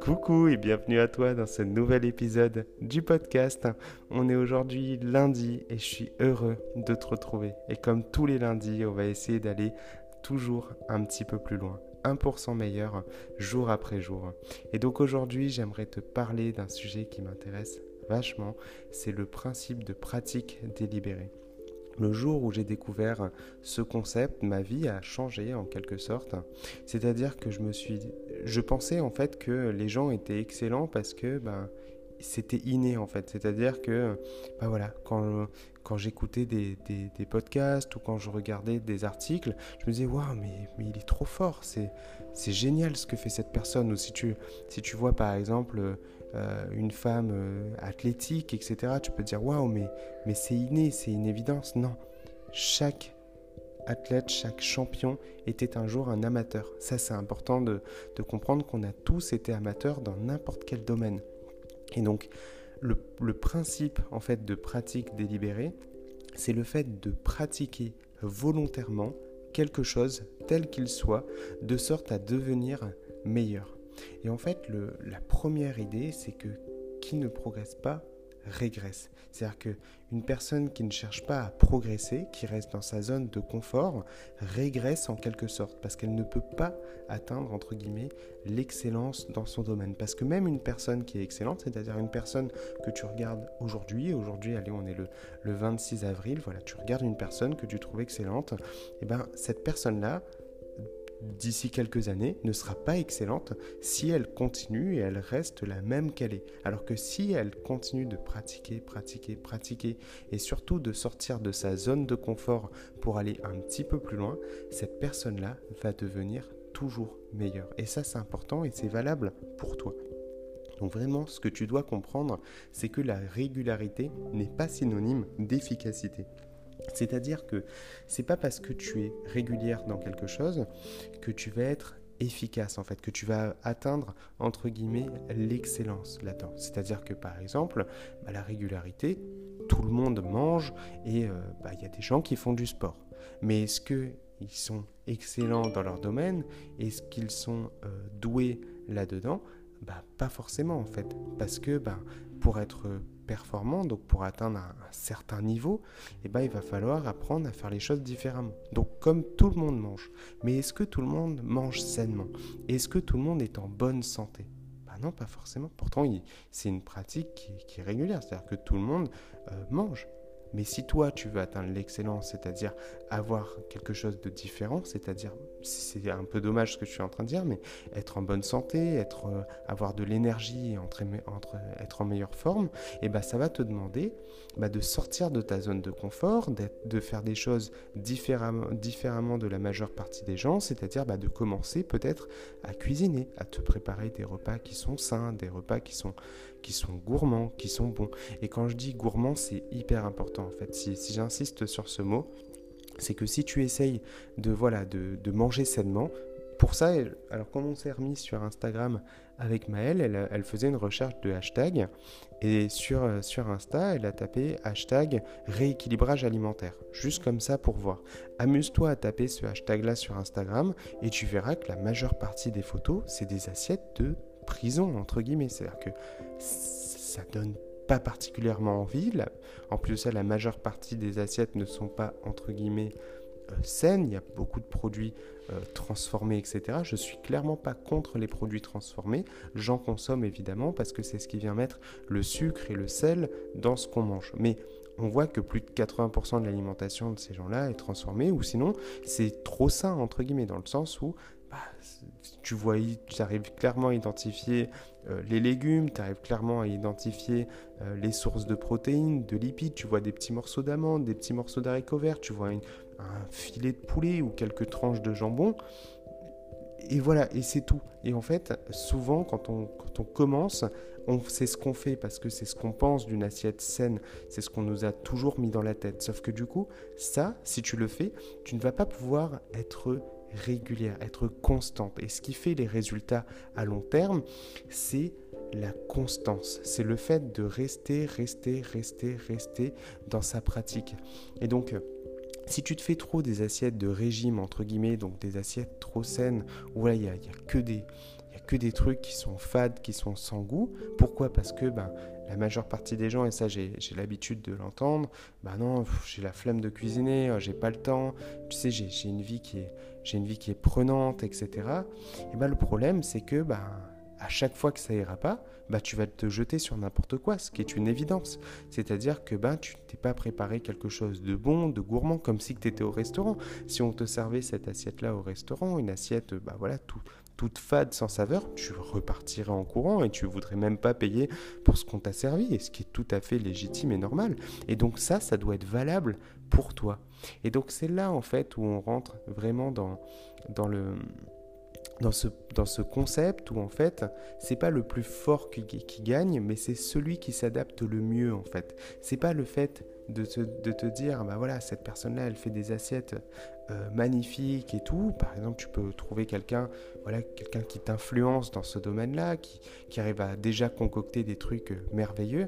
Coucou et bienvenue à toi dans ce nouvel épisode du podcast. On est aujourd'hui lundi et je suis heureux de te retrouver. Et comme tous les lundis, on va essayer d'aller toujours un petit peu plus loin. 1% meilleur jour après jour. Et donc aujourd'hui, j'aimerais te parler d'un sujet qui m'intéresse vachement, c'est le principe de pratique délibérée. Le jour où j'ai découvert ce concept, ma vie a changé en quelque sorte. C'est-à-dire que je me suis, je pensais en fait que les gens étaient excellents parce que ben c'était inné en fait. C'est-à-dire que ben voilà, quand, quand j'écoutais des, des, podcasts ou quand je regardais des articles, je me disais waouh mais, mais il est trop fort, c'est, c'est génial ce que fait cette personne. Ou si tu, si tu vois par exemple euh, une femme euh, athlétique, etc., tu peux dire waouh, mais, c'est inné, c'est une évidence. Non, chaque athlète, chaque champion était un jour un amateur. Ça, c'est important de, de comprendre qu'on a tous été amateurs dans n'importe quel domaine. Et donc, le, le, principe en fait de pratique délibérée, c'est le fait de pratiquer volontairement quelque chose tel qu'il soit, de sorte à devenir meilleur. Et en fait, la première idée, c'est que qui ne progresse pas régresse. C'est-à-dire qu'une personne qui ne cherche pas à progresser, qui reste dans sa zone de confort, régresse en quelque sorte, parce qu'elle ne peut pas atteindre, entre guillemets, l'excellence dans son domaine. Parce que même une personne qui est excellente, c'est-à-dire une personne que tu regardes aujourd'hui, aujourd'hui, allez, on est le, le 26 avril, voilà, tu regardes une personne que tu trouves excellente, et eh bien cette personne-là, d'ici quelques années ne sera pas excellente si elle continue et elle reste la même qu'elle est. Alors que si elle continue de pratiquer, pratiquer, pratiquer et surtout de sortir de sa zone de confort pour aller un petit peu plus loin, cette personne-là va devenir toujours meilleure. Et ça c'est important et c'est valable pour toi. Donc vraiment, ce que tu dois comprendre, c'est que la régularité n'est pas synonyme d'efficacité. C'est-à-dire que c'est pas parce que tu es régulière dans quelque chose que tu vas être efficace en fait, que tu vas atteindre entre guillemets l'excellence là-dedans. C'est-à-dire que par exemple, bah, la régularité, tout le monde mange et euh, bah, il y a des gens qui font du sport. Mais est-ce qu'ils sont excellents dans leur domaine? Est-ce qu'ils sont euh, doués là-dedans? Bah, Pas forcément en fait. Parce que pour être performant, donc pour atteindre un, certain niveau, eh ben, il va falloir apprendre à faire les choses différemment. Donc comme tout le monde mange. Mais est-ce que tout le monde mange sainement? Est-ce que tout le monde est en bonne santé? Bah Non, pas forcément. Pourtant, c'est une pratique qui, est régulière, c'est-à-dire que tout le monde euh, mange. Mais si toi, tu veux atteindre l'excellence, c'est-à-dire avoir quelque chose de différent, c'est-à-dire, c'est un peu dommage ce que je suis en train de dire, mais être en bonne santé, euh, avoir de l'énergie, être en meilleure forme, et eh ben, ça va te demander bah, de sortir de ta zone de confort, de faire des choses différemment, différemment de la majeure partie des gens, c'est-à-dire bah, de commencer peut-être à cuisiner, à te préparer des repas qui sont sains, des repas qui sont, qui sont gourmands, qui sont bons. Et quand je dis gourmand, c'est hyper important en fait. Si, j'insiste sur ce mot, c'est que si tu essayes de, voilà, de, manger sainement, pour ça, alors quand on s'est remis sur Instagram avec Maëlle, elle, faisait une recherche de hashtag et sur, euh, sur Insta, elle a tapé hashtag rééquilibrage alimentaire, juste comme ça pour voir. Amuse-toi à taper ce hashtag-là sur Instagram et tu verras que la majeure partie des photos, c'est des assiettes de prison, entre guillemets. C'est-à-dire que ça donne pas particulièrement envie. En plus de ça, la majeure partie des assiettes ne sont pas, entre guillemets, euh, saines. Il y a beaucoup de produits euh, transformés, etc. Je suis clairement pas contre les produits transformés. J'en consomme évidemment parce que c'est ce qui vient mettre le sucre et le sel dans ce qu'on mange. Mais on voit que plus de 80% de l'alimentation de ces gens-là est transformée, ou sinon c'est trop sain, entre guillemets, dans le sens où bah, tu vois, tu arrives clairement à identifier euh, les légumes, tu arrives clairement à identifier euh, les sources de protéines, de lipides, tu vois des petits morceaux d'amandes, des petits morceaux d'haricots verts, tu vois un filet de poulet ou quelques tranches de jambon. Et voilà, et c'est tout. Et en fait, souvent, quand on, quand on commence, on sait ce qu'on fait parce que c'est ce qu'on pense d'une assiette saine, c'est ce qu'on nous a toujours mis dans la tête. Sauf que du coup, ça, si tu le fais, tu ne vas pas pouvoir être régulière, être constante. Et ce qui fait les résultats à long terme, c'est la constance. C'est le fait de rester, rester, rester, rester dans sa pratique. Et donc, si tu te fais trop des assiettes de régime, entre guillemets, donc des assiettes trop saines, où il n'y a, que des, que des trucs qui sont fades, qui sont sans goût. Pourquoi? Parce que ben, la majeure partie des gens, et ça j'ai l'habitude de l'entendre, ben non, j'ai la flemme de cuisiner, euh, j'ai pas le temps, tu sais, j'ai une vie qui est une vie qui est prenante, etc. Et ben le problème c'est que ben à chaque fois que ça ira pas, bah, tu vas te jeter sur n'importe quoi, ce qui est une évidence. C'est-à-dire que ben, tu t'es pas préparé quelque chose de bon, de gourmand, comme si tu étais au restaurant. Si on te servait cette assiette-là au restaurant, une assiette bah, voilà, tout, toute fade, sans saveur, tu repartirais en courant et tu voudrais même pas payer pour ce qu'on t'a servi, et ce qui est tout à fait légitime et normal. Et donc ça, ça doit être valable pour toi. Et donc c'est là en fait où on rentre vraiment dans, le dans ce, dans ce concept où en fait c'est pas le plus fort qui, qui gagne mais c'est celui qui s'adapte le mieux en fait c'est pas le fait de te, de te dire bah voilà cette personne là elle fait des assiettes euh, magnifiques et tout. Par exemple tu peux trouver quelqu'un voilà quelqu'un qui t'influence dans ce domaine là qui, qui arrive à déjà concocter des trucs euh, merveilleux.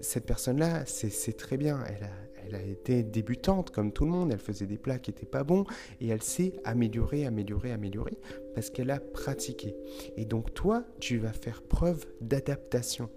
Cette personne là c'est très bien. Elle a, elle a été débutante comme tout le monde, elle faisait des plats qui n'étaient pas bons et elle s'est améliorée, améliorée, améliorée parce qu'elle a pratiqué. Et donc toi, tu vas faire preuve d'adaptation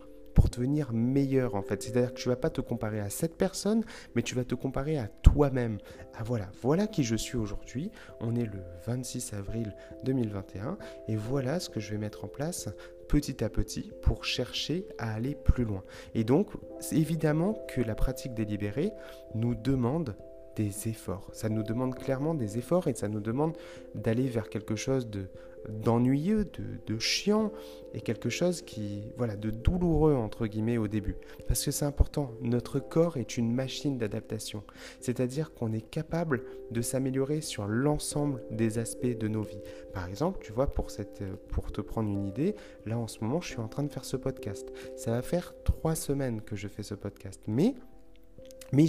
devenir meilleur en fait. C'est-à-dire que tu vas pas te comparer à cette personne, mais tu vas te comparer à toi-même. Ah voilà, voilà qui je suis aujourd'hui. On est le 26 avril 2021 et voilà ce que je vais mettre en place petit à petit pour chercher à aller plus loin. Et donc, évidemment que la pratique délibérée nous demande des efforts. Ça nous demande clairement des efforts et ça nous demande d'aller vers quelque chose de d'ennuyeux, de, chiant et quelque chose qui, voilà, de douloureux entre guillemets au début. Parce que c'est important, notre corps est une machine d'adaptation. C'est-à-dire qu'on est capable de s'améliorer sur l'ensemble des aspects de nos vies. Par exemple, tu vois, pour, cette, pour te prendre une idée, là en ce moment, je suis en train de faire ce podcast. Ça va faire trois semaines que je fais ce podcast. Mais mais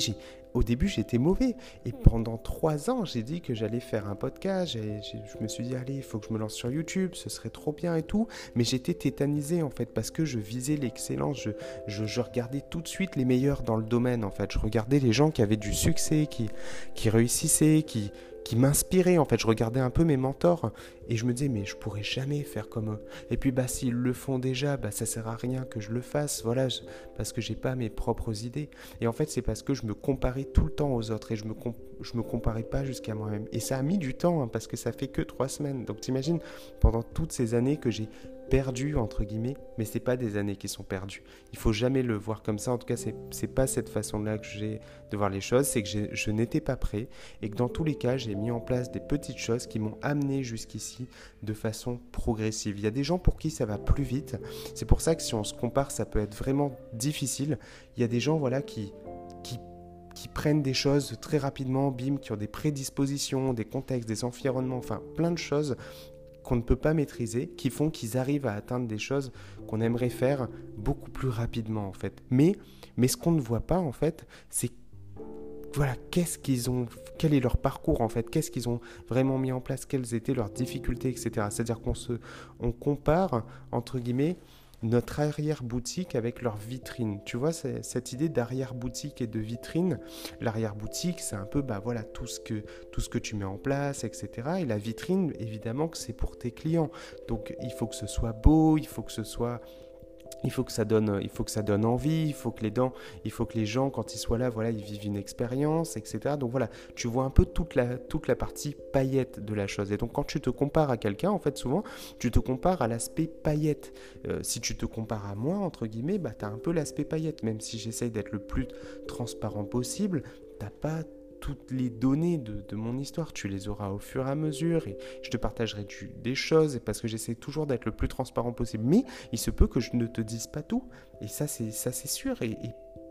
au début, j'étais mauvais. Et pendant trois ans, j'ai dit que j'allais faire un podcast. je me suis dit, allez, il faut que je me lance sur YouTube, ce serait trop bien et tout. Mais j'étais tétanisé, en fait, parce que je visais l'excellence. Je, je, regardais tout de suite les meilleurs dans le domaine, en fait. Je regardais les gens qui avaient du succès, qui, qui réussissaient, qui, qui m'inspirait en fait. Je regardais un peu mes mentors et je me disais mais je pourrais jamais faire comme eux. Et puis bah s'ils le font déjà, bah ça sert à rien que je le fasse, voilà, parce que j'ai pas mes propres idées. Et en fait c'est parce que je me comparais tout le temps aux autres et je me je me comparais pas jusqu'à moi-même. Et ça a mis du temps hein, parce que ça fait que trois semaines. Donc t'imagines pendant toutes ces années que j'ai perdu entre guillemets, mais c'est pas des années qui sont perdues. Il faut jamais le voir comme ça. En tout cas, c'est pas cette façon-là que j'ai de voir les choses. C'est que je n'étais pas prêt et que dans tous les cas, j'ai mis en place des petites choses qui m'ont amené jusqu'ici de façon progressive. Il y a des gens pour qui ça va plus vite. C'est pour ça que si on se compare, ça peut être vraiment difficile. Il y a des gens voilà qui qui qui prennent des choses très rapidement, bim, qui ont des prédispositions, des contextes, des environnements, enfin plein de choses qu'on ne peut pas maîtriser, qui font qu'ils arrivent à atteindre des choses qu'on aimerait faire beaucoup plus rapidement en fait. Mais, mais ce qu'on ne voit pas en fait, c'est voilà, qu'est-ce qu'ils ont, quel est leur parcours en fait, qu'est-ce qu'ils ont vraiment mis en place, quelles étaient leurs difficultés, etc. C'est-à-dire qu'on se, on compare entre guillemets notre arrière-boutique avec leur vitrine. Tu vois, cette idée d'arrière-boutique et de vitrine, l'arrière-boutique, c'est un peu bah, voilà, tout, ce que, tout ce que tu mets en place, etc. Et la vitrine, évidemment que c'est pour tes clients. Donc il faut que ce soit beau, il faut que ce soit il faut que ça donne, envie, il faut que les dents, il faut que les gens, quand ils soient là, voilà, ils vivent une expérience, etc. Donc voilà, tu vois un peu toute la, toute la partie paillette de la chose. Et donc quand tu te compares à quelqu'un, en fait, souvent, tu te compares à l'aspect paillette. Euh, si tu te compares à moi, entre guillemets, bah, as un peu l'aspect paillette, même si j'essaye d'être le plus transparent possible, t'as pas toutes les données de, mon histoire. Tu les auras au fur et à mesure et je te partagerai des choses parce que j'essaie toujours d'être le plus transparent possible. Mais il se peut que je ne te dise pas tout. Et ça, c'est, ça, c'est sûr. Et,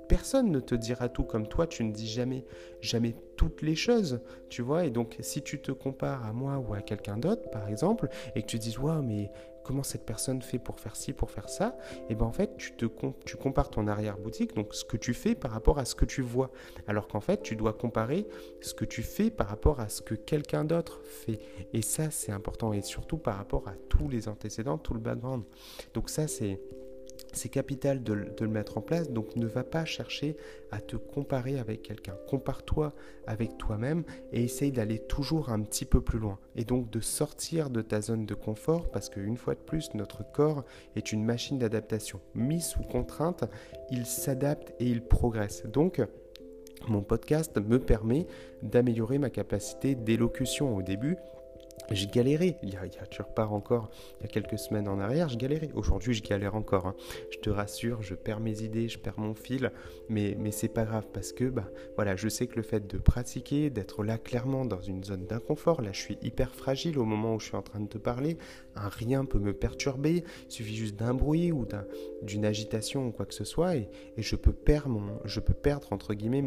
personne ne te dira tout comme toi, tu ne dis jamais, jamais toutes les choses, tu vois. Et donc, si tu te compares à moi ou à quelqu'un d'autre, par exemple, et que tu dis, waouh, mais comment cette personne fait pour faire ci, pour faire ça, et ben en fait, tu, tu compares ton arrière-boutique, donc ce que tu fais par rapport à ce que tu vois. Alors qu'en fait, tu dois comparer ce que tu fais par rapport à ce que quelqu'un d'autre fait. Et ça, c'est important, et surtout par rapport à tous les antécédents, tout le background. Donc ça, c'est c'est capital de, le mettre en place, donc ne va pas chercher à te comparer avec quelqu'un. Compare-toi avec toi-même et essaye d'aller toujours un petit peu plus loin. Et donc de sortir de ta zone de confort, parce qu'une fois de plus, notre corps est une machine d'adaptation. Mis sous contrainte, il s'adapte et il progresse. Donc, mon podcast me permet d'améliorer ma capacité d'élocution au début j'ai galéré, il y, a, tu repars encore il y a quelques semaines en arrière, je galérais. Aujourd'hui, je galère encore. Hein. Je te rassure, je perds mes idées, je perds mon fil, mais, mais c'est pas grave parce que bah, voilà, je sais que le fait de pratiquer, d'être là clairement dans une zone d'inconfort, là je suis hyper fragile au moment où je suis en train de te parler, un rien peut me perturber, il suffit juste d'un bruit ou d'une agitation ou quoi que ce soit et, je, peux perdre mon, je peux perdre entre guillemets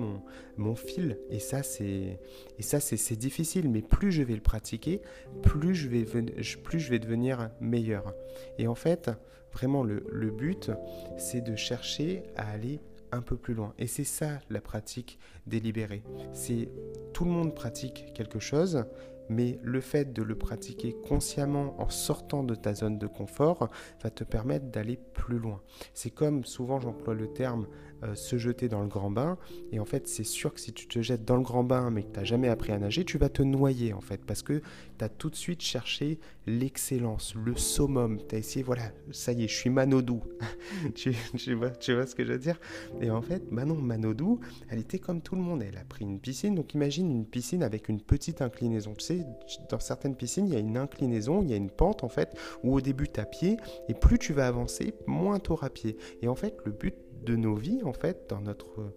mon, fil. Et ça, c'est difficile, mais plus je vais le pratiquer, plus je vais, plus je vais devenir meilleur. Et en fait, vraiment, le, le but, c'est de chercher à aller un peu plus loin. Et c'est ça la pratique délibérée. C'est tout le monde pratique quelque chose, mais le fait de le pratiquer consciemment en sortant de ta zone de confort va te permettre d'aller plus loin. C'est comme souvent j'emploie le terme euh, se jeter dans le grand bain. Et en fait, c'est sûr que si tu te jettes dans le grand bain mais que tu n'as jamais appris à nager, tu vas te noyer en fait. Parce que tu as tout de suite cherché l'excellence, le summum. Tu as essayé, voilà, ça y est, je suis Manodou. tu, vois, tu vois ce que je veux dire? Et en fait, Manon Manodou, elle était comme tout le monde. Elle a pris une piscine. Donc imagine une piscine avec une petite inclinaison. Tu sais, dans certaines piscines, il y a une inclinaison, il y a une pente en fait, où au début tu as pied. Et plus tu vas avancer, moins tu auras pied. Et en fait, le but de nos vies, en fait, dans notre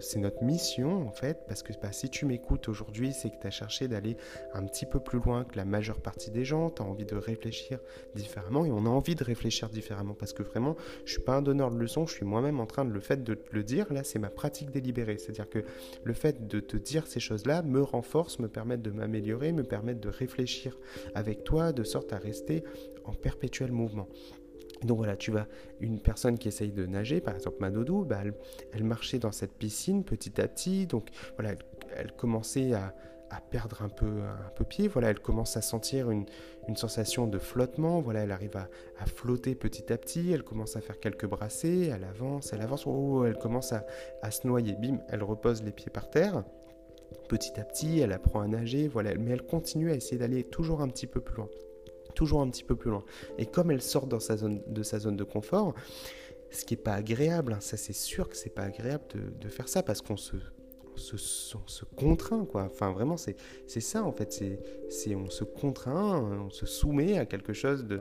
c'est notre mission en fait, parce que bah, si tu m'écoutes aujourd'hui, c'est que tu as cherché d'aller un petit peu plus loin que la majeure partie des gens, tu as envie de réfléchir différemment, et on a envie de réfléchir différemment, parce que vraiment, je suis pas un donneur de leçons, je suis moi-même en train de le fait de le dire, là c'est ma pratique délibérée, c'est-à-dire que le fait de te dire ces choses-là me renforce, me permet de m'améliorer, me permet de réfléchir avec toi, de sorte à rester en perpétuel mouvement. Donc voilà, tu vas, une personne qui essaye de nager, par exemple Manodou, bah, elle, marchait dans cette piscine petit à petit, donc voilà, elle, commençait à, perdre un peu, un peu pied, voilà, elle commence à sentir une, sensation de flottement, voilà, elle arrive à, flotter petit à petit, elle commence à faire quelques brassées, elle avance, elle avance, oh, elle commence à, à se noyer, bim, elle repose les pieds par terre, petit à petit, elle apprend à nager, voilà, mais elle continue à essayer d'aller toujours un petit peu plus loin toujours un petit peu plus loin. Et comme elle sort dans sa zone, de sa zone de confort, ce qui n'est pas agréable, hein, ça c'est sûr que c'est pas agréable de, faire ça parce qu'on se, se, contraint, quoi. Enfin, vraiment, c'est ça, en fait. on se contraint, on se soumet à quelque chose de,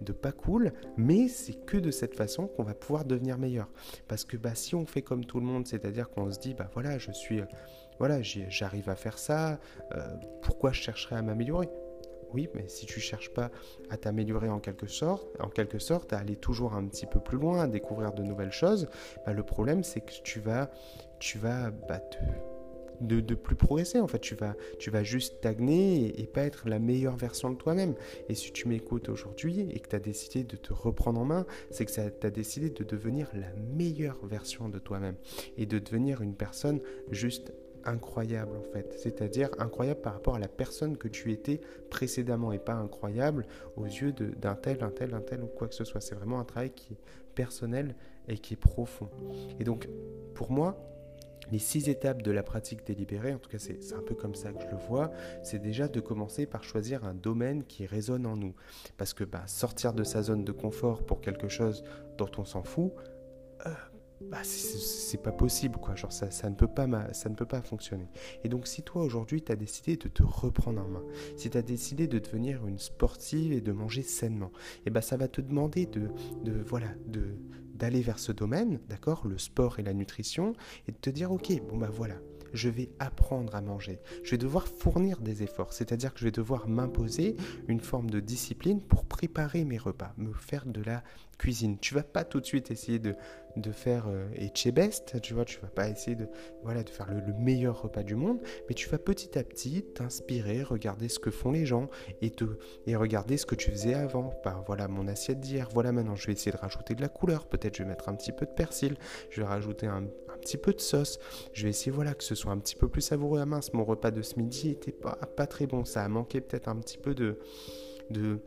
de pas cool, mais c'est que de cette façon qu'on va pouvoir devenir meilleur. Parce que bah, si on fait comme tout le monde, c'est-à-dire qu'on se dit, bah voilà, je suis... Voilà, j'arrive à faire ça, euh, pourquoi je chercherais à m'améliorer? Oui, mais si tu cherches pas à t'améliorer en quelque sorte, en quelque sorte, à aller toujours un petit peu plus loin, à découvrir de nouvelles choses, bah, le problème c'est que tu vas, tu vas bah, de, plus progresser en fait. Tu vas, tu vas juste stagner et, pas être la meilleure version de toi-même. Et si tu m'écoutes aujourd'hui et que tu as décidé de te reprendre en main, c'est que tu as décidé de devenir la meilleure version de toi-même et de devenir une personne juste incroyable en fait, c'est-à-dire incroyable par rapport à la personne que tu étais précédemment et pas incroyable aux yeux d'un tel, un tel, un tel ou quoi que ce soit. C'est vraiment un travail qui est personnel et qui est profond. Et donc pour moi, les six étapes de la pratique délibérée, en tout cas c'est un peu comme ça que je le vois, c'est déjà de commencer par choisir un domaine qui résonne en nous. Parce que bah, sortir de sa zone de confort pour quelque chose dont on s'en fout, euh, bah, c'est pas possible quoi. Genre ça, ça, ne peut pas ça ne peut pas fonctionner. Et donc si toi aujourd'hui tu as décidé de te reprendre en main si tu as décidé de devenir une sportive et de manger sainement et bah ça va te demander de, de voilà de d'aller vers ce domaine d'accord le sport et la nutrition et de te dire ok bon bah voilà je vais apprendre à manger. Je vais devoir fournir des efforts, c'est-à-dire que je vais devoir m'imposer une forme de discipline pour préparer mes repas, me faire de la cuisine. Tu vas pas tout de suite essayer de, faire euh, et best, tu vois, tu vas pas essayer de, voilà, de faire le, meilleur repas du monde, mais tu vas petit à petit t'inspirer, regarder ce que font les gens et, te, et regarder ce que tu faisais avant. Bah, voilà mon assiette d'hier, voilà maintenant je vais essayer de rajouter de la couleur, peut-être je vais mettre un petit peu de persil, je vais rajouter un, petit peu de sauce, je vais essayer voilà que ce soit un petit peu plus savoureux à mince. Mon repas de ce midi était pas, pas très bon, ça a manqué peut-être un petit peu de, de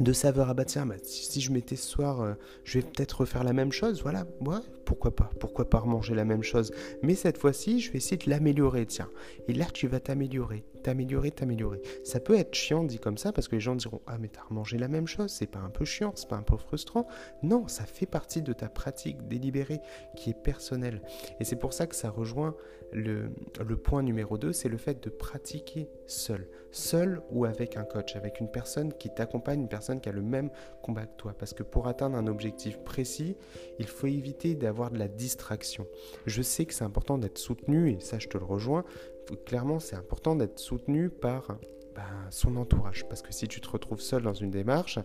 de saveur. Bah tiens, bah, si, je mettais ce soir, euh, je vais peut-être refaire la même chose. Voilà, ouais, pourquoi pas Pourquoi pas manger la même chose Mais cette fois-ci, je vais essayer de l'améliorer, tiens. Et là, tu vas t'améliorer, t'améliorer, t'améliorer. Ça peut être chiant dit comme ça parce que les gens diront Ah, mais t'as remangé la même chose, c'est pas un peu chiant, c'est pas un peu frustrant. Non, ça fait partie de ta pratique délibérée qui est personnelle. Et c'est pour ça que ça rejoint le, le point numéro 2, c'est le fait de pratiquer seul. Seul ou avec un coach, avec une personne qui t'accompagne, une personne qui a le même combat que toi. Parce que pour atteindre un objectif précis, il faut éviter d'avoir de la distraction. Je sais que c'est important d'être soutenu, et ça je te le rejoins, clairement c'est important d'être soutenu par ben, son entourage. Parce que si tu te retrouves seul dans une démarche,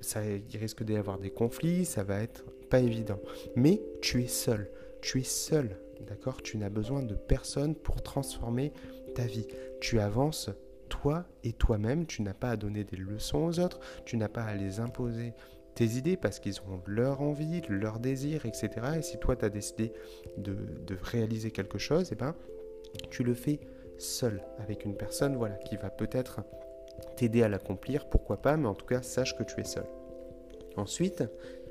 ça, il risque d'y avoir des conflits, ça va être pas évident. Mais tu es seul, tu es seul, d'accord? Tu n'as besoin de personne pour transformer ta vie. Tu avances toi et toi-même, tu n'as pas à donner des leçons aux autres, tu n'as pas à les imposer tes idées parce qu'ils ont leur envie, leur désir, etc. Et si toi, tu as décidé de, réaliser quelque chose, eh ben, tu le fais seul, avec une personne voilà, qui va peut-être t'aider à l'accomplir, pourquoi pas, mais en tout cas, sache que tu es seul. Ensuite,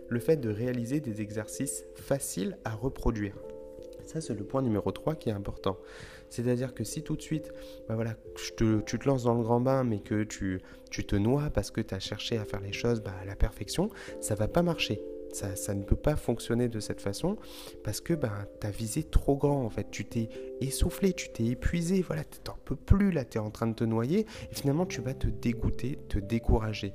le fait de réaliser des exercices faciles à reproduire. Ça, c'est le point numéro 3 qui est important. C'est-à-dire que si tout de suite, bah voilà, tu te lances dans le grand bain, mais que tu, tu te noies parce que tu as cherché à faire les choses bah, à la perfection, ça va pas marcher. Ça, ça, ne peut pas fonctionner de cette façon parce que bah, tu as visé trop grand en fait. Tu t'es essoufflé, tu t'es épuisé, voilà, tu n'en peux plus, là tu es en train de te noyer et finalement tu vas te dégoûter, te décourager.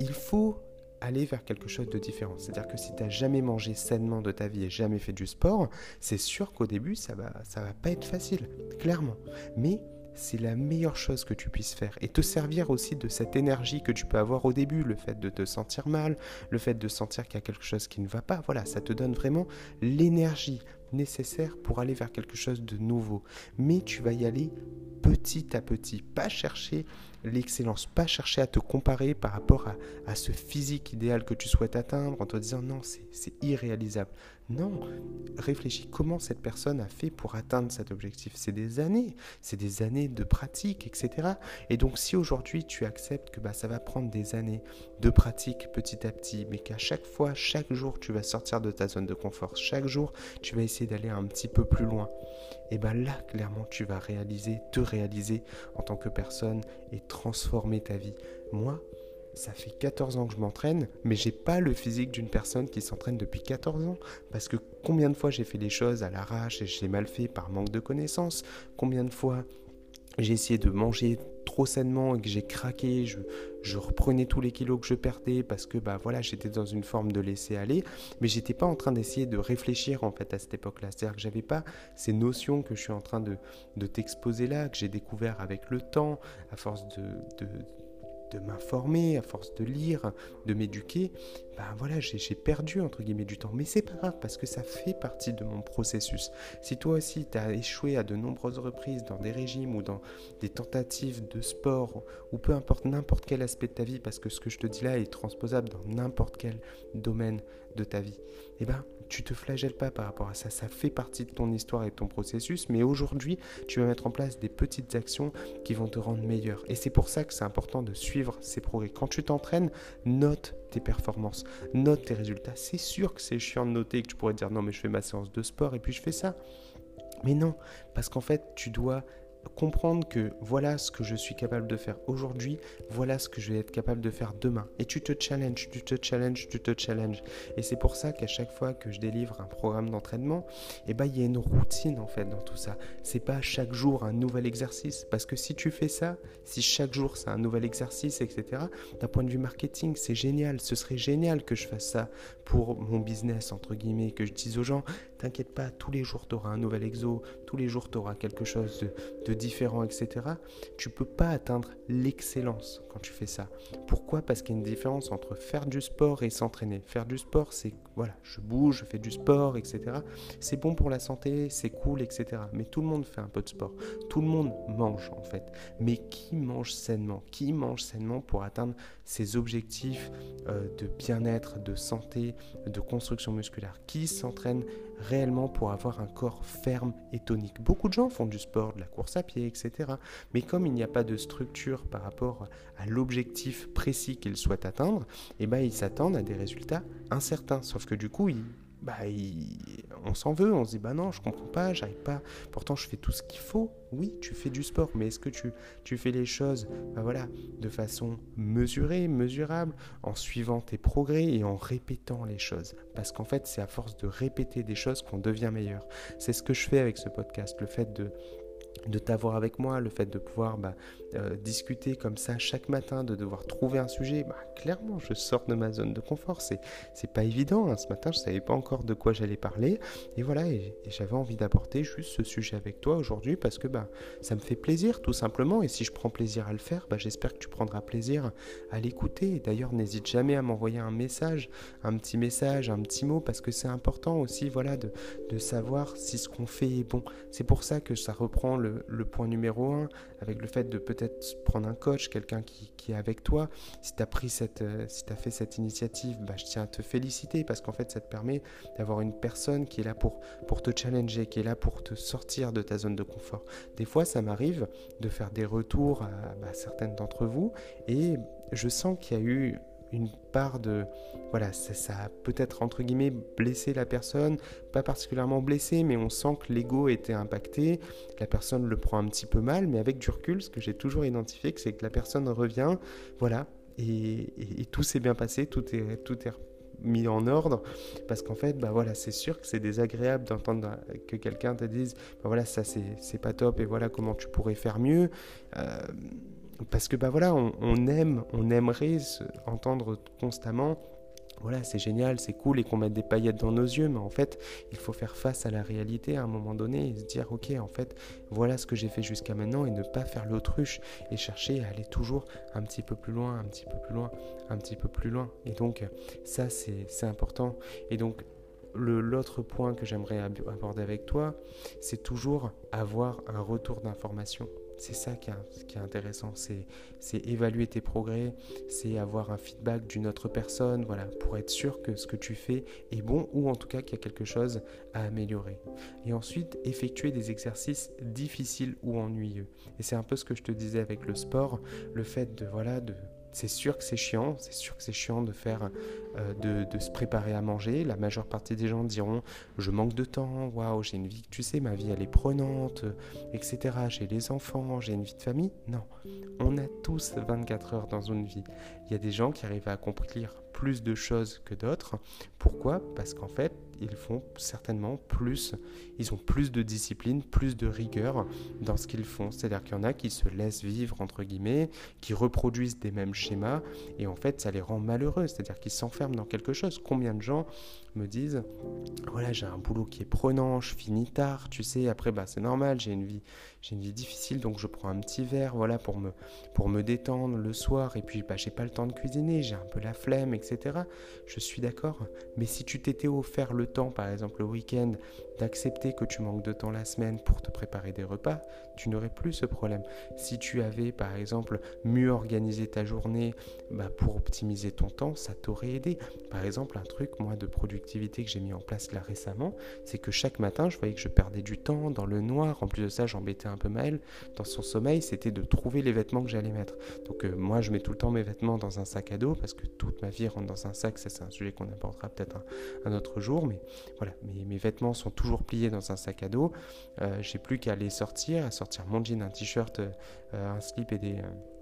Il faut aller vers quelque chose de différent. C'est-à-dire que si tu n'as jamais mangé sainement de ta vie et jamais fait du sport, c'est sûr qu'au début, ça va, ça va pas être facile, clairement. Mais c'est la meilleure chose que tu puisses faire et te servir aussi de cette énergie que tu peux avoir au début, le fait de te sentir mal, le fait de sentir qu'il y a quelque chose qui ne va pas. Voilà, ça te donne vraiment l'énergie nécessaire pour aller vers quelque chose de nouveau. Mais tu vas y aller petit à petit, pas chercher l'excellence, pas chercher à te comparer par rapport à, ce physique idéal que tu souhaites atteindre en te disant non, c'est irréalisable. Non, réfléchis comment cette personne a fait pour atteindre cet objectif. C'est des années, c'est des années de pratique, etc. Et donc si aujourd'hui tu acceptes que bah, ça va prendre des années de pratique petit à petit, mais qu'à chaque fois, chaque jour, tu vas sortir de ta zone de confort, chaque jour, tu vas essayer d'aller un petit peu plus loin, et bien là, clairement, tu vas réaliser, te réaliser en tant que personne transformer ta vie. Moi, ça fait 14 ans que je m'entraîne, mais j'ai pas le physique d'une personne qui s'entraîne depuis 14 ans. Parce que combien de fois j'ai fait les choses à l'arrache et j'ai mal fait par manque de connaissances? Combien de fois j'ai essayé de manger sainement et que j'ai craqué, je, reprenais tous les kilos que je perdais parce que bah voilà, j'étais dans une forme de laisser aller, mais j'étais pas en train d'essayer de réfléchir en fait à cette époque-là. C'est-à-dire que j'avais pas ces notions que je suis en train de, t'exposer là, que j'ai découvert avec le temps, à force de m'informer, à force de lire, de m'éduquer, ben voilà, j'ai perdu entre guillemets du temps. Mais c'est pas grave parce que ça fait partie de mon processus. Si toi aussi tu as échoué à de nombreuses reprises dans des régimes ou dans des tentatives de sport ou peu importe n'importe quel aspect de ta vie, parce que ce que je te dis là est transposable dans n'importe quel domaine de ta vie, eh ben tu te flagelles pas par rapport à ça. Ça fait partie de ton histoire et de ton processus, mais aujourd'hui, tu vas mettre en place des petites actions qui vont te rendre meilleur. Et c'est pour ça que c'est important de suivre ces progrès. Quand tu t'entraînes, note tes performances, note tes résultats. C'est sûr que c'est chiant de noter que tu pourrais dire non, mais je fais ma séance de sport et puis je fais ça. Mais non, parce qu'en fait, tu dois comprendre que voilà ce que je suis capable de faire aujourd'hui, voilà ce que je vais être capable de faire demain. Et tu te challenges, tu te challenges, tu te challenges. Et c'est pour ça qu'à chaque fois que je délivre un programme d'entraînement, eh ben, il y a une routine en fait dans tout ça. C'est pas chaque jour un nouvel exercice. Parce que si tu fais ça, si chaque jour c'est un nouvel exercice, etc., d'un point de vue marketing, c'est génial. Ce serait génial que je fasse ça pour mon business, entre guillemets, que je dise aux gens, t'inquiète pas, tous les jours tu auras un nouvel exo, tous les jours tu auras quelque chose de, différent, etc., tu peux pas atteindre l'excellence quand tu fais ça. Pourquoi? Parce qu'il y a une différence entre faire du sport et s'entraîner. Faire du sport, c'est voilà, je bouge, je fais du sport, etc. C'est bon pour la santé, c'est cool, etc. Mais tout le monde fait un peu de sport. Tout le monde mange en fait. Mais qui mange sainement? Qui mange sainement pour atteindre ses objectifs euh, de bien-être, de santé, de construction musculaire? Qui s'entraîne réellement pour avoir un corps ferme et tonique. Beaucoup de gens font du sport, de la course à pied, etc. Mais comme il n'y a pas de structure par rapport à l'objectif précis qu'ils souhaitent atteindre, eh ben, ils s'attendent à des résultats incertains. Sauf que du coup, ils bah, on s'en veut, on se dit bah non, je comprends pas, j'arrive pas. Pourtant, je fais tout ce qu'il faut. Oui, tu fais du sport, mais est-ce que tu, tu fais les choses bah voilà, de façon mesurée, mesurable, en suivant tes progrès et en répétant les choses? Parce qu'en fait, c'est à force de répéter des choses qu'on devient meilleur. C'est ce que je fais avec ce podcast, le fait de t'avoir avec moi, le fait de pouvoir bah, euh, discuter comme ça chaque matin, de devoir trouver un sujet, bah, clairement, je sors de ma zone de confort. C'est, c'est pas évident. Hein. Ce matin, je savais pas encore de quoi j'allais parler. Et voilà, et, j'avais envie d'apporter juste ce sujet avec toi aujourd'hui parce que bah, ça me fait plaisir, tout simplement. Et si je prends plaisir à le faire, bah, j'espère que tu prendras plaisir à l'écouter. d'ailleurs, n'hésite jamais à m'envoyer un message, un petit message, un petit mot, parce que c'est important aussi, voilà, de, savoir si ce qu'on fait est bon. C'est pour ça que ça reprend le le, point numéro un, avec le fait de peut-être prendre un coach, quelqu'un qui, est avec toi. Si tu as pris cette, euh, si as fait cette initiative, bah, je tiens à te féliciter parce qu'en fait, ça te permet d'avoir une personne qui est là pour, te challenger, qui est là pour te sortir de ta zone de confort. Des fois, ça m'arrive de faire des retours à bah, certaines d'entre vous et je sens qu'il y a eu une part de... Voilà, ça, a peut-être entre guillemets blessé la personne, pas particulièrement blessé, mais on sent que l'ego était impacté, la personne le prend un petit peu mal, mais avec du recul, ce que j'ai toujours identifié, c'est que la personne revient, voilà, et, tout s'est bien passé, tout est, tout est mis en ordre. Parce qu'en fait bah voilà c'est sûr que c'est désagréable d'entendre que quelqu'un te dise bah voilà ça c'est pas top et voilà comment tu pourrais faire mieux. Euh, parce que bah voilà, on, aime, on aimerait entendre constamment voilà, c'est génial, c'est cool et qu'on mette des paillettes dans nos yeux, mais en fait, il faut faire face à la réalité à un moment donné et se dire, ok, en fait, voilà ce que j'ai fait jusqu'à maintenant et ne pas faire l'autruche et chercher à aller toujours un petit peu plus loin, un petit peu plus loin, un petit peu plus loin. Et donc, ça, c'est important. Et donc, l'autre point que j'aimerais aborder avec toi, c'est toujours avoir un retour d'information. C'est ça qui est, intéressant, c'est évaluer tes progrès, c'est avoir un feedback d'une autre personne, voilà, pour être sûr que ce que tu fais est bon ou en tout cas qu'il y a quelque chose à améliorer. Et ensuite, effectuer des exercices difficiles ou ennuyeux. Et c'est un peu ce que je te disais avec le sport, le fait de voilà de c'est sûr que c'est chiant, c'est sûr que c'est chiant de faire, euh, de, se préparer à manger. La majeure partie des gens diront je manque de temps, waouh, j'ai une vie, tu sais, ma vie elle est prenante, etc. J'ai les enfants, j'ai une vie de famille. Non, on a tous 24 heures dans une vie. Il y a des gens qui arrivent à accomplir plus de choses que d'autres. Pourquoi? Parce qu'en fait, ils font certainement plus, ils ont plus de discipline, plus de rigueur dans ce qu'ils font. C'est-à-dire qu'il y en a qui se laissent vivre, entre guillemets, qui reproduisent des mêmes schémas, et en fait, ça les rend malheureux. C'est-à-dire qu'ils s'enferment dans quelque chose. Combien de gens me disent voilà j'ai un boulot qui est prenant je finis tard tu sais après bah c'est normal j'ai une vie j'ai une vie difficile donc je prends un petit verre voilà pour me pour me détendre le soir et puis bah j'ai pas le temps de cuisiner j'ai un peu la flemme etc je suis d'accord mais si tu t'étais offert le temps par exemple le week-end d'accepter que tu manques de temps la semaine pour te préparer des repas, tu n'aurais plus ce problème. Si tu avais par exemple mieux organisé ta journée bah, pour optimiser ton temps, ça t'aurait aidé. Par exemple, un truc moi de productivité que j'ai mis en place là récemment, c'est que chaque matin, je voyais que je perdais du temps dans le noir. En plus de ça, j'embêtais un peu Maëlle dans son sommeil, c'était de trouver les vêtements que j'allais mettre. Donc euh, moi, je mets tout le temps mes vêtements dans un sac à dos parce que toute ma vie rentre dans un sac. Ça, c'est un sujet qu'on abordera peut-être un, autre jour. Mais voilà, mes, mes vêtements sont toujours plié dans un sac à dos. Euh, j'ai plus qu'à les sortir, à sortir mon jean, un t-shirt, euh, un slip et des, euh,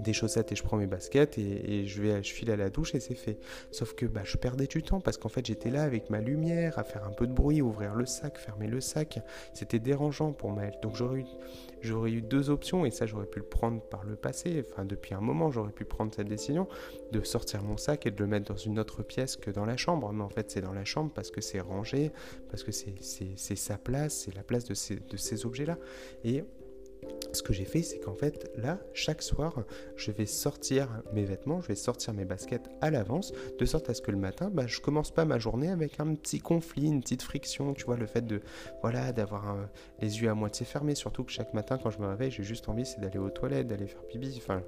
des chaussettes et je prends mes baskets et, je vais je file à la douche et c'est fait. Sauf que bah, je perdais du temps parce qu'en fait j'étais là avec ma lumière à faire un peu de bruit, ouvrir le sac, fermer le sac. C'était dérangeant pour Maëlle. Donc j'aurais eu, eu deux options et ça j'aurais pu le prendre par le passé. Enfin depuis un moment j'aurais pu prendre cette décision de sortir mon sac et de le mettre dans une autre pièce que dans la chambre. Mais en fait c'est dans la chambre parce que c'est rangé, parce que c'est sa place, c'est la place de ces, de ces objets-là. Et ce que j'ai fait, c'est qu'en fait, là, chaque soir, je vais sortir mes vêtements, je vais sortir mes baskets à l'avance, de sorte à ce que le matin, bah, je commence pas ma journée avec un petit conflit, une petite friction, tu vois, le fait de, voilà, d'avoir les yeux à moitié fermés, surtout que chaque matin, quand je me réveille, j'ai juste envie, c'est d'aller aux toilettes, d'aller faire pipi, enfin,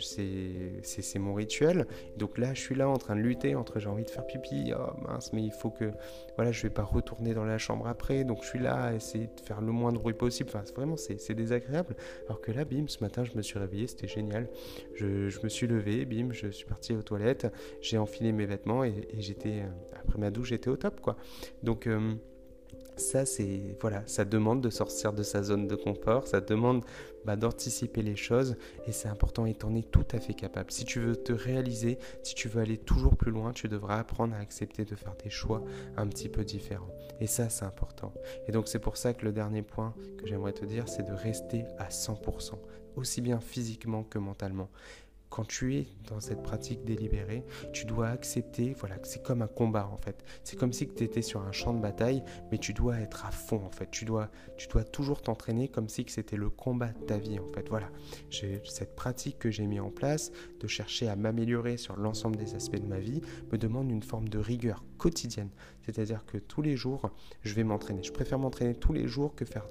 c'est mon rituel. Donc là, je suis là en train de lutter entre j'ai envie de faire pipi, oh mince, mais il faut que, voilà, je vais pas retourner dans la chambre après, donc je suis là à essayer de faire le moins de bruit possible. Enfin, vraiment, c'est désagréable. Alors que là, bim, ce matin, je me suis réveillé, c'était génial. Je, je, me suis levé, bim, je suis parti aux toilettes, j'ai enfilé mes vêtements et, j'étais, euh, après ma douche, j'étais au top, quoi. Donc, euh, ça, c'est voilà, ça demande de sortir de sa zone de confort, ça demande bah, d'anticiper les choses et c'est important et t'en es tout à fait capable. Si tu veux te réaliser, si tu veux aller toujours plus loin, tu devras apprendre à accepter de faire des choix un petit peu différents. Et ça, c'est important. Et donc c'est pour ça que le dernier point que j'aimerais te dire, c'est de rester à 100%, aussi bien physiquement que mentalement quand tu es dans cette pratique délibérée, tu dois accepter, voilà, que c'est comme un combat en fait. C'est comme si tu étais sur un champ de bataille, mais tu dois être à fond en fait. Tu dois, tu dois toujours t'entraîner comme si c'était le combat de ta vie en fait. Voilà, cette pratique que j'ai mis en place de chercher à m'améliorer sur l'ensemble des aspects de ma vie me demande une forme de rigueur quotidienne. C'est-à-dire que tous les jours, je vais m'entraîner. Je préfère m'entraîner tous les jours que faire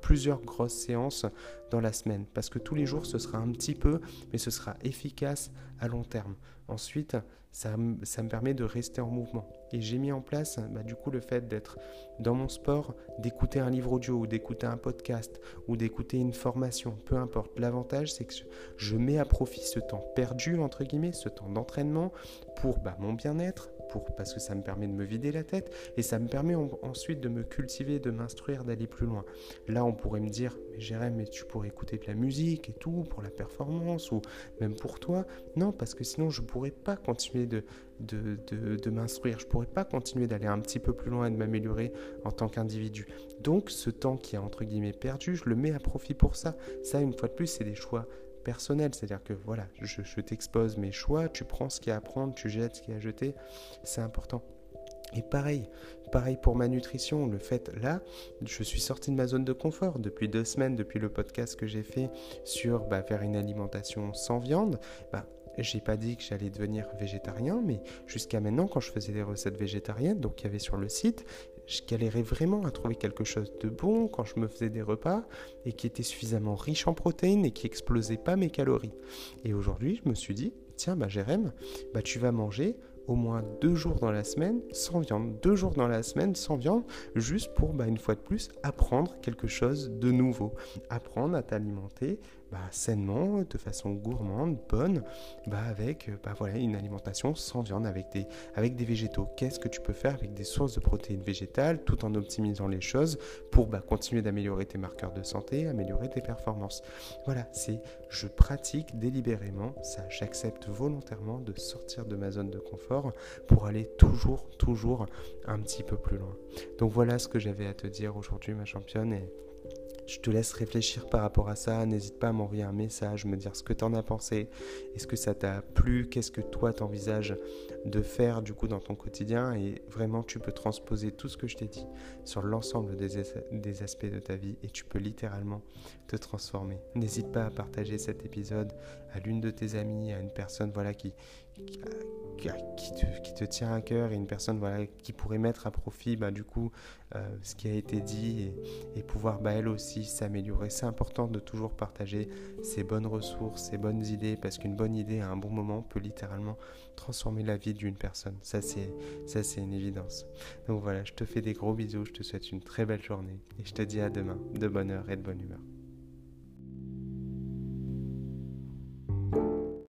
plusieurs grosses séances dans la semaine. Parce que tous les jours, ce sera un petit peu, mais ce sera efficace à long terme. Ensuite, ça, ça me permet de rester en mouvement. Et j'ai mis en place, bah, du coup, le fait d'être dans mon sport, d'écouter un livre audio ou d'écouter un podcast ou d'écouter une formation, peu importe. L'avantage, c'est que je mets à profit ce temps perdu, entre guillemets, ce temps d'entraînement pour bah, mon bien-être, parce que ça me permet de me vider la tête et ça me permet ensuite de me cultiver, de m'instruire, d'aller plus loin. Là, on pourrait me dire, mais Jérém, tu pourrais écouter de la musique et tout pour la performance ou même pour toi. Non, parce que sinon, je ne pourrais pas continuer de m'instruire, je ne pourrais pas continuer d'aller un petit peu plus loin et de m'améliorer en tant qu'individu. Donc, ce temps qui est entre guillemets perdu, je le mets à profit pour ça. Ça, une fois de plus, c'est des choix personnel, c'est-à-dire que voilà, je, t'expose mes choix, tu prends ce qu'il y a à prendre, tu jettes ce qu'il y a à jeter, c'est important. Et pareil, pareil pour ma nutrition, le fait là, je suis sorti de ma zone de confort depuis deux semaines, depuis le podcast que j'ai fait sur bah, faire une alimentation sans viande. Bah, j'ai pas dit que j'allais devenir végétarien, mais jusqu'à maintenant, quand je faisais des recettes végétariennes, donc il y avait sur le site, je galérais vraiment à trouver quelque chose de bon quand je me faisais des repas et qui était suffisamment riche en protéines et qui explosait pas mes calories. Et aujourd'hui, je me suis dit, tiens, bah Jérém, bah tu vas manger au moins deux jours dans la semaine sans viande. Deux jours dans la semaine sans viande, juste pour, bah, une fois de plus, apprendre quelque chose de nouveau. Apprendre à t'alimenter bah, sainement, de façon gourmande, bonne, bah, avec euh, bah, voilà, une alimentation sans viande, avec des, avec des végétaux. Qu'est-ce que tu peux faire avec des sources de protéines végétales tout en optimisant les choses pour bah, continuer d'améliorer tes marqueurs de santé, améliorer tes performances? Voilà, c'est je pratique délibérément ça, j'accepte volontairement de sortir de ma zone de confort pour aller toujours, toujours un petit peu plus loin. Donc voilà ce que j'avais à te dire aujourd'hui, ma championne. Je te laisse réfléchir par rapport à ça. N'hésite pas à m'envoyer un message, me dire ce que tu en as pensé. Est-ce que ça t'a plu? Qu'est-ce que toi t'envisages de faire du coup dans ton quotidien Et vraiment, tu peux transposer tout ce que je t'ai dit sur l'ensemble des, aspects de ta vie et tu peux littéralement te transformer. N'hésite pas à partager cet épisode à l'une de tes amies, à une personne voilà qui, qui, te, tient à cœur et une personne voilà, qui pourrait mettre à profit bah, du coup euh, ce qui a été dit et, pouvoir bah, elle aussi s'améliorer. C'est important de toujours partager ses bonnes ressources, ses bonnes idées parce qu'une bonne idée à un bon moment peut littéralement transformer la vie d'une personne. Ça c'est, une évidence. Donc voilà, je te fais des gros bisous, je te souhaite une très belle journée et je te dis à demain de bonne heure et de bonne humeur.